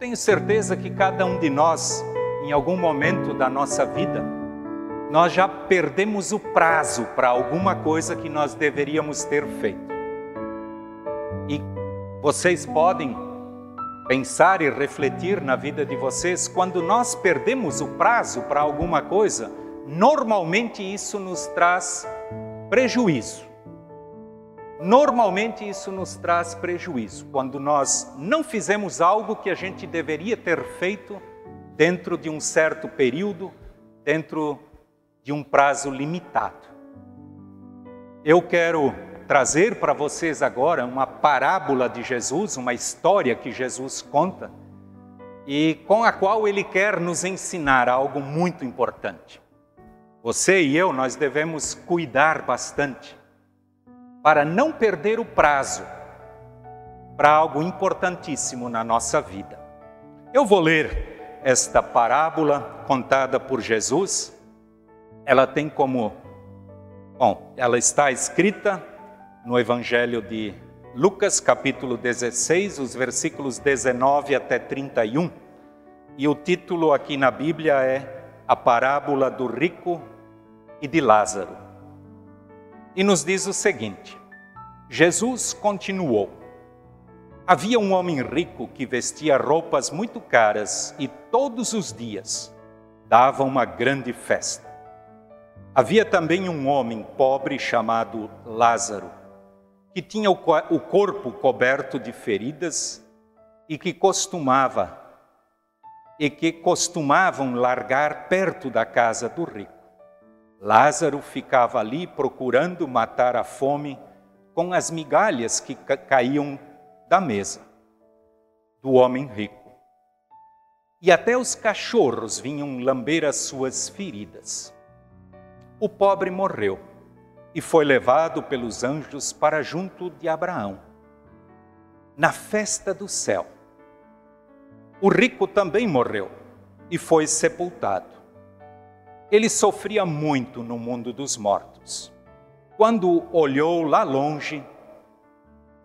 tenho certeza que cada um de nós, em algum momento da nossa vida, nós já perdemos o prazo para alguma coisa que nós deveríamos ter feito. E vocês podem pensar e refletir na vida de vocês, quando nós perdemos o prazo para alguma coisa, normalmente isso nos traz prejuízo. Normalmente isso nos traz prejuízo, quando nós não fizemos algo que a gente deveria ter feito dentro de um certo período, dentro de um prazo limitado. Eu quero trazer para vocês agora uma parábola de Jesus, uma história que Jesus conta e com a qual ele quer nos ensinar algo muito importante. Você e eu, nós devemos cuidar bastante para não perder o prazo para algo importantíssimo na nossa vida. Eu vou ler esta parábola contada por Jesus. Ela tem como. Bom, ela está escrita no Evangelho de Lucas, capítulo 16, os versículos 19 até 31. E o título aqui na Bíblia é A Parábola do Rico e de Lázaro e nos diz o seguinte: Jesus continuou. Havia um homem rico que vestia roupas muito caras e todos os dias dava uma grande festa. Havia também um homem pobre chamado Lázaro, que tinha o corpo coberto de feridas e que costumava e que costumavam largar perto da casa do rico. Lázaro ficava ali procurando matar a fome com as migalhas que caíam da mesa do homem rico. E até os cachorros vinham lamber as suas feridas. O pobre morreu e foi levado pelos anjos para junto de Abraão, na festa do céu. O rico também morreu e foi sepultado ele sofria muito no mundo dos mortos. Quando olhou lá longe,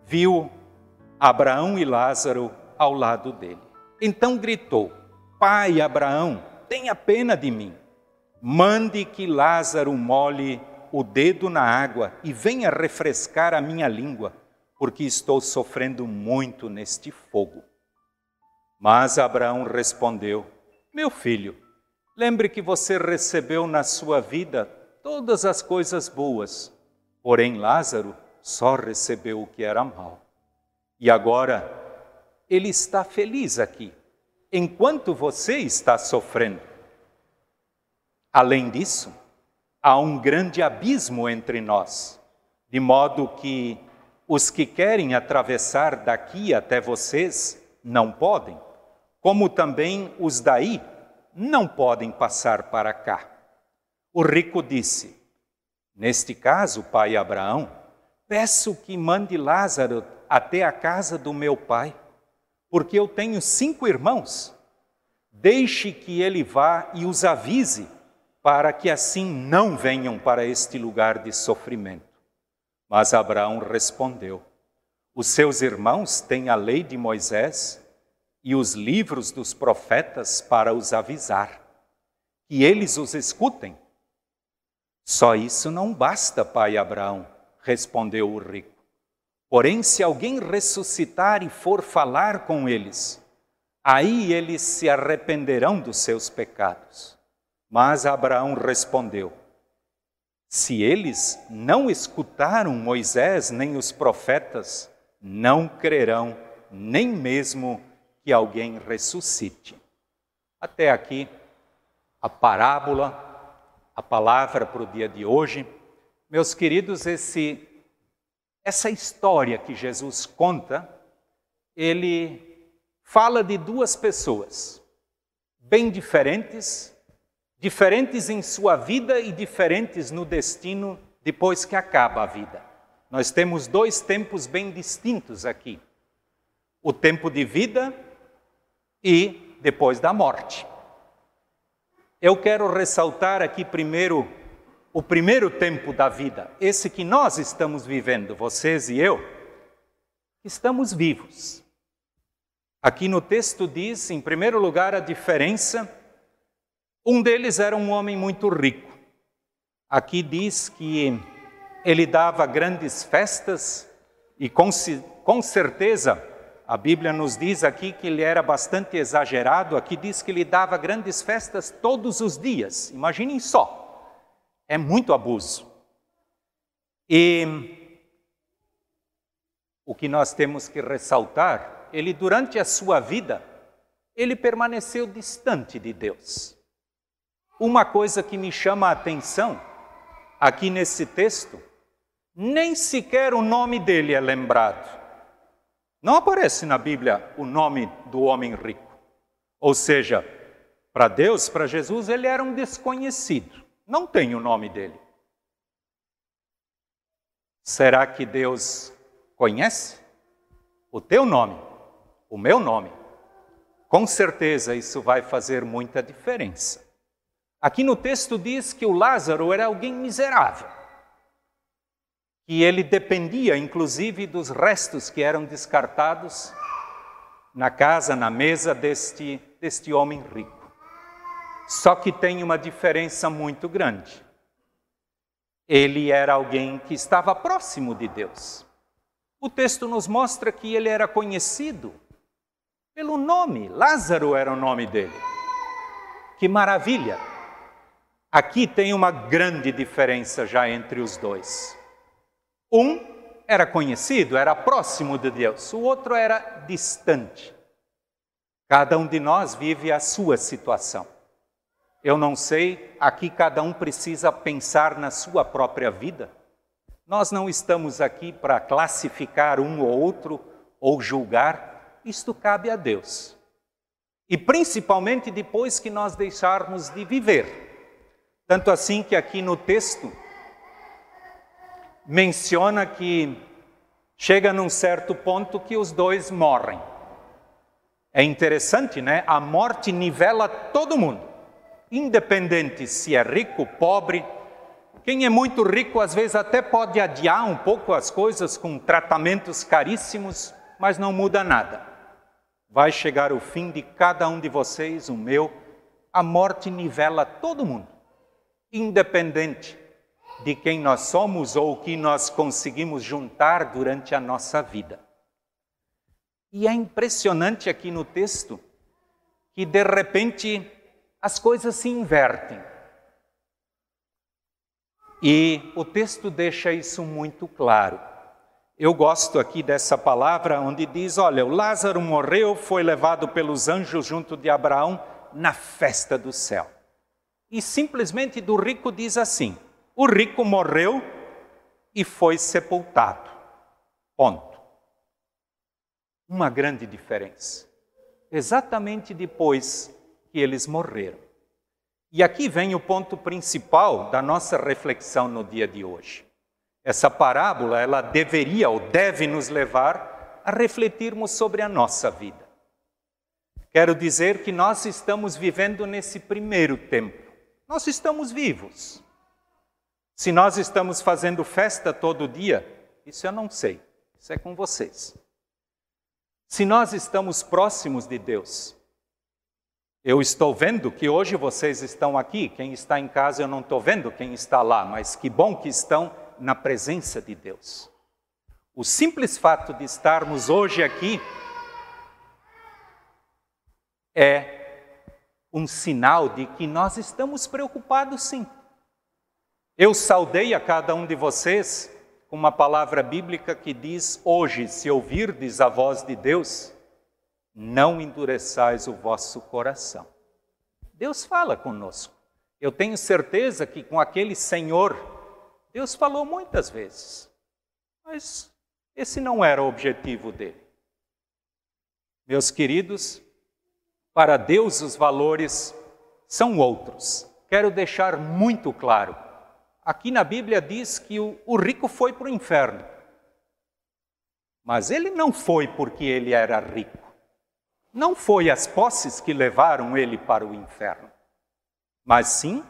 viu Abraão e Lázaro ao lado dele. Então gritou: Pai Abraão, tenha pena de mim. Mande que Lázaro molhe o dedo na água e venha refrescar a minha língua, porque estou sofrendo muito neste fogo. Mas Abraão respondeu: Meu filho, Lembre que você recebeu na sua vida todas as coisas boas, porém Lázaro só recebeu o que era mal. E agora ele está feliz aqui, enquanto você está sofrendo. Além disso, há um grande abismo entre nós, de modo que os que querem atravessar daqui até vocês não podem, como também os daí não podem passar para cá. O rico disse: Neste caso, pai Abraão, peço que mande Lázaro até a casa do meu pai, porque eu tenho cinco irmãos. Deixe que ele vá e os avise, para que assim não venham para este lugar de sofrimento. Mas Abraão respondeu: Os seus irmãos têm a lei de Moisés e os livros dos profetas para os avisar, que eles os escutem. Só isso não basta, pai Abraão, respondeu o rico. Porém, se alguém ressuscitar e for falar com eles, aí eles se arrependerão dos seus pecados. Mas Abraão respondeu: Se eles não escutaram Moisés nem os profetas, não crerão nem mesmo que alguém ressuscite. Até aqui a parábola, a palavra para o dia de hoje. Meus queridos, esse, essa história que Jesus conta, ele fala de duas pessoas bem diferentes, diferentes em sua vida e diferentes no destino depois que acaba a vida. Nós temos dois tempos bem distintos aqui: o tempo de vida e depois da morte. Eu quero ressaltar aqui primeiro o primeiro tempo da vida, esse que nós estamos vivendo, vocês e eu, estamos vivos. Aqui no texto diz, em primeiro lugar, a diferença. Um deles era um homem muito rico. Aqui diz que ele dava grandes festas e com, com certeza a Bíblia nos diz aqui que ele era bastante exagerado. Aqui diz que ele dava grandes festas todos os dias. Imaginem só. É muito abuso. E o que nós temos que ressaltar ele durante a sua vida, ele permaneceu distante de Deus. Uma coisa que me chama a atenção aqui nesse texto, nem sequer o nome dele é lembrado. Não aparece na Bíblia o nome do homem rico. Ou seja, para Deus, para Jesus, ele era um desconhecido. Não tem o nome dele. Será que Deus conhece o teu nome? o meu nome, com certeza isso vai fazer muita diferença. Aqui no texto diz que o Lázaro era alguém miserável, que ele dependia inclusive dos restos que eram descartados na casa, na mesa deste, deste homem rico. Só que tem uma diferença muito grande. Ele era alguém que estava próximo de Deus. O texto nos mostra que ele era conhecido pelo nome. Lázaro era o nome dele. Que maravilha! Aqui tem uma grande diferença já entre os dois. Um era conhecido, era próximo de Deus, o outro era distante. Cada um de nós vive a sua situação. Eu não sei, aqui cada um precisa pensar na sua própria vida. Nós não estamos aqui para classificar um ou outro ou julgar isto cabe a Deus. E principalmente depois que nós deixarmos de viver. Tanto assim que aqui no texto menciona que chega num certo ponto que os dois morrem. É interessante, né? A morte nivela todo mundo, independente se é rico, pobre. Quem é muito rico às vezes até pode adiar um pouco as coisas com tratamentos caríssimos, mas não muda nada. Vai chegar o fim de cada um de vocês, o meu. A morte nivela todo mundo, independente de quem nós somos ou o que nós conseguimos juntar durante a nossa vida. E é impressionante aqui no texto que de repente as coisas se invertem. E o texto deixa isso muito claro. Eu gosto aqui dessa palavra onde diz: olha, o Lázaro morreu, foi levado pelos anjos junto de Abraão na festa do céu. E simplesmente do rico diz assim: o rico morreu e foi sepultado. Ponto. Uma grande diferença. Exatamente depois que eles morreram. E aqui vem o ponto principal da nossa reflexão no dia de hoje. Essa parábola, ela deveria ou deve nos levar a refletirmos sobre a nossa vida. Quero dizer que nós estamos vivendo nesse primeiro tempo. Nós estamos vivos. Se nós estamos fazendo festa todo dia, isso eu não sei. Isso é com vocês. Se nós estamos próximos de Deus, eu estou vendo que hoje vocês estão aqui. Quem está em casa eu não estou vendo quem está lá, mas que bom que estão na presença de Deus. O simples fato de estarmos hoje aqui é um sinal de que nós estamos preocupados sim. Eu saudei a cada um de vocês com uma palavra bíblica que diz: Hoje, se ouvirdes a voz de Deus, não endureçais o vosso coração. Deus fala conosco. Eu tenho certeza que com aquele Senhor Deus falou muitas vezes, mas esse não era o objetivo dele. Meus queridos, para Deus os valores são outros. Quero deixar muito claro. Aqui na Bíblia diz que o, o rico foi para o inferno. Mas ele não foi porque ele era rico. Não foi as posses que levaram ele para o inferno. Mas sim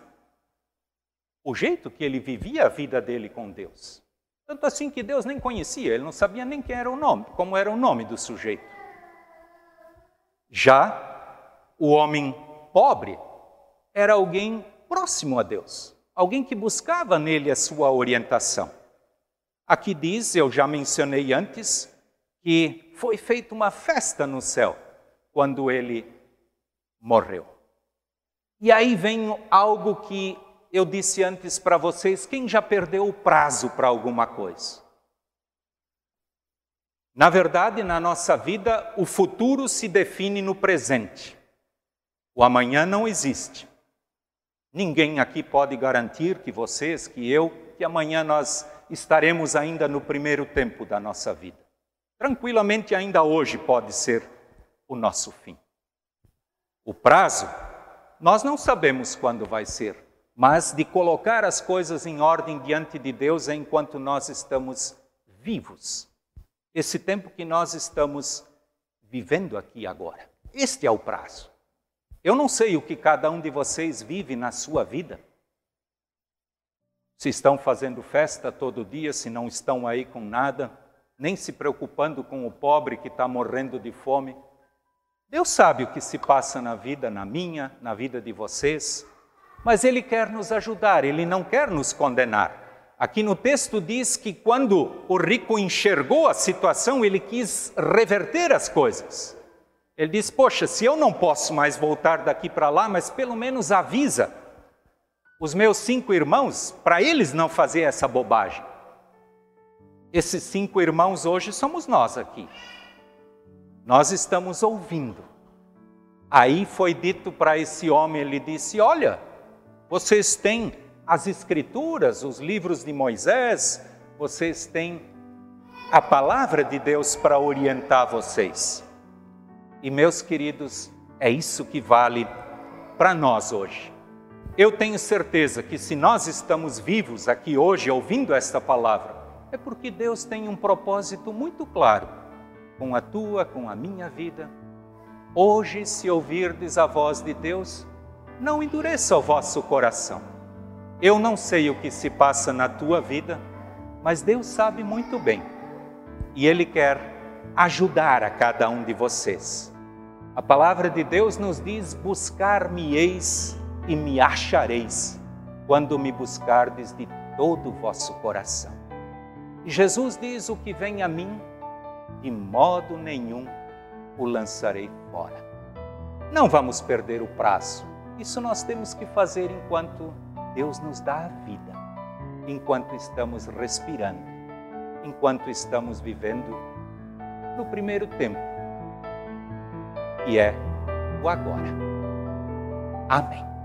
o jeito que ele vivia a vida dele com Deus. Tanto assim que Deus nem conhecia, ele não sabia nem quem era o nome, como era o nome do sujeito. Já o homem pobre era alguém próximo a Deus, alguém que buscava nele a sua orientação. Aqui diz, eu já mencionei antes, que foi feita uma festa no céu quando ele morreu. E aí vem algo que eu disse antes para vocês: quem já perdeu o prazo para alguma coisa? Na verdade, na nossa vida, o futuro se define no presente. O amanhã não existe. Ninguém aqui pode garantir que vocês, que eu, que amanhã nós estaremos ainda no primeiro tempo da nossa vida. Tranquilamente, ainda hoje pode ser o nosso fim. O prazo, nós não sabemos quando vai ser, mas de colocar as coisas em ordem diante de Deus enquanto nós estamos vivos. Esse tempo que nós estamos vivendo aqui agora. Este é o prazo. Eu não sei o que cada um de vocês vive na sua vida. Se estão fazendo festa todo dia, se não estão aí com nada, nem se preocupando com o pobre que está morrendo de fome. Deus sabe o que se passa na vida, na minha, na vida de vocês, mas Ele quer nos ajudar, Ele não quer nos condenar. Aqui no texto diz que quando o rico enxergou a situação, ele quis reverter as coisas. Ele diz: Poxa, se eu não posso mais voltar daqui para lá, mas pelo menos avisa os meus cinco irmãos, para eles não fazer essa bobagem. Esses cinco irmãos hoje somos nós aqui. Nós estamos ouvindo. Aí foi dito para esse homem, ele disse: Olha, vocês têm as Escrituras, os livros de Moisés, vocês têm a palavra de Deus para orientar vocês. E, meus queridos, é isso que vale para nós hoje. Eu tenho certeza que se nós estamos vivos aqui hoje ouvindo esta palavra, é porque Deus tem um propósito muito claro com a tua, com a minha vida. Hoje, se ouvirdes a voz de Deus, não endureça o vosso coração. Eu não sei o que se passa na tua vida, mas Deus sabe muito bem. E Ele quer ajudar a cada um de vocês. A palavra de Deus nos diz: Buscar-me-eis e me achareis, quando me buscardes de todo o vosso coração. E Jesus diz: O que vem a mim, de modo nenhum o lançarei fora. Não vamos perder o prazo. Isso nós temos que fazer enquanto Deus nos dá a vida, enquanto estamos respirando, enquanto estamos vivendo no primeiro tempo, que é o agora. Amém.